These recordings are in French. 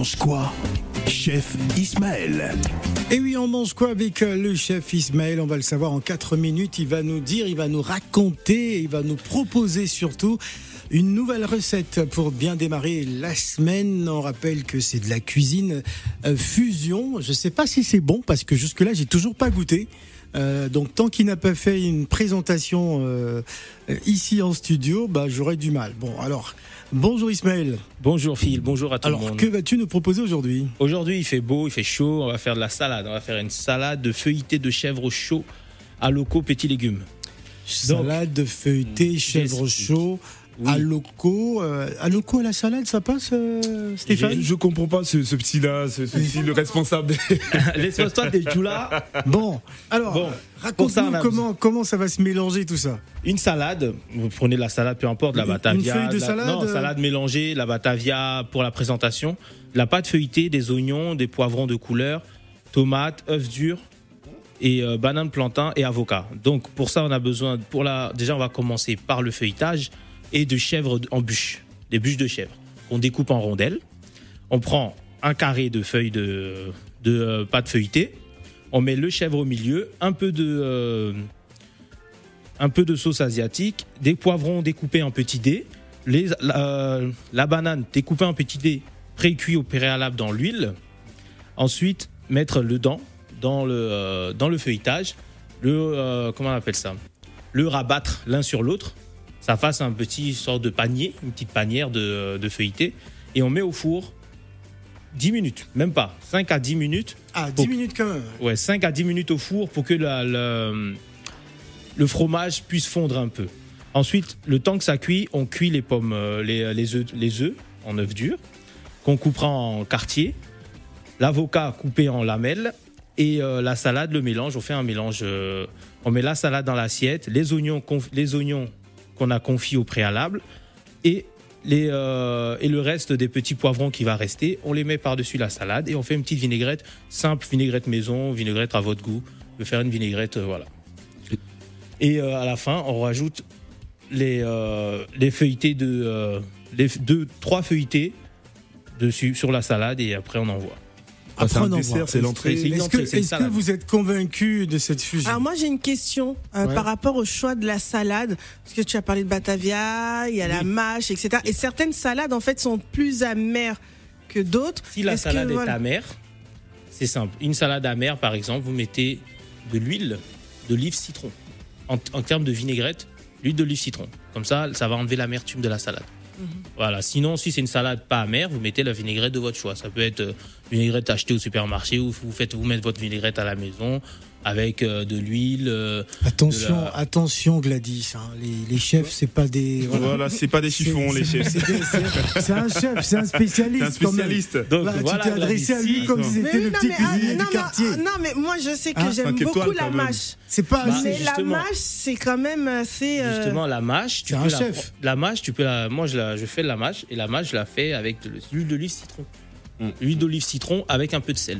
mange quoi? Chef Ismaël. Et oui, on mange quoi avec euh, le chef Ismaël? On va le savoir en 4 minutes. Il va nous dire, il va nous raconter, il va nous proposer surtout une nouvelle recette pour bien démarrer la semaine. On rappelle que c'est de la cuisine euh, fusion. Je sais pas si c'est bon parce que jusque-là, j'ai toujours pas goûté. Euh, donc tant qu'il n'a pas fait une présentation euh, ici en studio, bah, j'aurais du mal. Bon, alors, bonjour Ismaël. Bonjour Phil, bonjour à tout Alors, le monde. que vas-tu nous proposer aujourd'hui? Aujourd'hui il fait beau, il fait chaud, on va faire de la salade. On va faire une salade de feuilleté de chèvre chaud à locaux petits légumes. Salade de feuilleté, chèvre j'explique. chaud, Oui. à locaux. euh, à locaux à la salade, ça passe, euh, Stéphane Je comprends pas ce, ce petit-là, ce, ce petit, le responsable. Laisse-moi des là. Bon, alors, Bon, raconte-nous comment, comment ça va se mélanger tout ça. Une salade, vous prenez la salade, peu importe, la batavia. une feuille de la- salade, Non, euh salade mélangée, la batavia pour la présentation, la pâte feuilletée, des oignons, des poivrons de couleur, tomates, œufs durs et euh, banane plantain et avocat. Donc pour ça, on a besoin, pour la, déjà on va commencer par le feuilletage et de chèvre en bûche, des bûches de chèvre. On découpe en rondelles. On prend un carré de feuilles de, de euh, pâte feuilletée. On met le chèvre au milieu, un peu de, euh, un peu de sauce asiatique, des poivrons découpés en petits dés, les, la, banane découpée en petits dés, pré-cuit au préalable dans l'huile. Ensuite, mettre le dent dans le, euh, dans le feuilletage, le, euh, comment on appelle ça? Le rabattre l'un sur l'autre. Ça fasse un petit sort de panier, une petite panière de, de feuilleté. Et on met au four 10 minutes, même pas, 5 à 10 minutes Ah, 10 Pour- minutes quand même. Ouais, 5 à 10 minutes au four pour que la- la- le fromage puisse fondre un peu. Ensuite, le temps que ça cuit, on cuit les pommes, euh, les, les œufs, les œufs en œufs durs, qu'on coupera en quartiers, l'avocat coupé en lamelles et euh, la salade, le mélange. On fait un mélange. euh, on met la salade dans l'assiette, les oignons, les oignons qu'on a confits au préalable et les, euh, et le reste des petits poivrons qui va rester, on les met par-dessus la salade et on fait une petite vinaigrette simple, vinaigrette maison, vinaigrette à votre goût. Je faire une vinaigrette, euh, voilà. Et euh, à la fin, on rajoute les, les feuilletés de. les deux, trois feuilletés dessus sur la salade et après on envoie. Ah, c'est Après, un on en dessert, c'est l'entrée. Est-ce que, vous êtes convaincu de cette fusion? Alors moi j'ai une question euh, Ouais. par rapport au choix de la salade parce que tu as parlé de batavia, il y a la mâche, etc. Et certaines salades en fait sont plus amères que d'autres. Si la que, salade est voilà. amère, c'est simple. Une salade amère, par exemple, vous mettez de l'huile d'olive citron. En, en termes de vinaigrette, l'huile d'olive citron. Comme ça, ça va enlever l'amertume de la salade. Mhm. Voilà. Sinon, si c'est une salade pas amère, vous mettez la vinaigrette de votre choix. Ça peut être euh, vinaigrette achetée au supermarché ou vous faites vous mettez votre vinaigrette à la maison avec euh, de l'huile. euh, Attention, de la- attention Gladys, hein, les, les chefs, c'est pas des... voilà. Voilà, c'est pas des chiffons, les chefs. c'est un chef, c'est un spécialiste. C'est un spécialiste. Donc Voilà, voilà, tu t'es adressé à lui comme si Mais c'était le non, petit mais, ah, cuisinier non, du quartier. non mais moi je sais que Ah, j'aime beaucoup la mâche. C'est pas Bah. Mais la mâche c'est quand même assez. euh, Justement, la mâche, tu peux un la, chef. la mâche, tu peux la, moi je, la, je fais de la mâche et la mâche je la fais avec de l'huile d'olive citron. Mm. L'huile d'olive citron avec un peu de sel.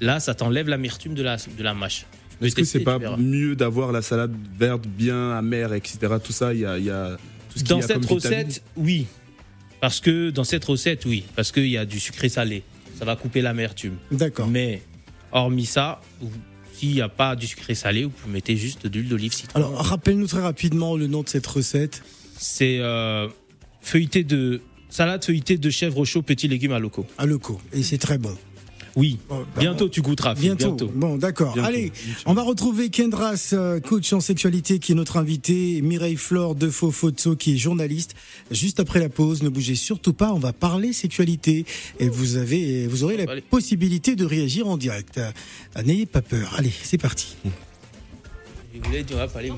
Là, ça t'enlève l'amertume de la, de la mâche. Est-ce que c'est pas mieux d'avoir la salade verte bien amère, etc. Tout ça, il y a, il y a tout ce qu'il Dans y a cette comme vitamine. recette, oui. Parce que dans cette recette, oui. Parce qu'il y a du sucré salé. Ça va couper l'amertume. D'accord. Mais hormis ça, s'il n'y a pas du sucré salé, vous pouvez mettre juste de l'huile d'olive citron. Alors, rappelle-nous très rapidement le nom de cette recette. c'est euh, feuilleté de salade feuilletée de chèvre chaud petits légumes à locaux. à locaux. Et c'est très bon. Oui. Bon, bah, Bientôt tu goûteras. Bientôt. bientôt. Bon, d'accord. Allez, on va retrouver Kendras, euh, coach en sexualité, qui est notre invité, Mireille Flore de Fofozzo, qui est journaliste. Juste après la pause, ne bougez surtout pas, on va parler sexualité. Et vous avez, vous aurez la Allez. possibilité de réagir en direct. Euh, N'ayez pas peur. Allez, c'est parti. Je voulais dire, on va parler-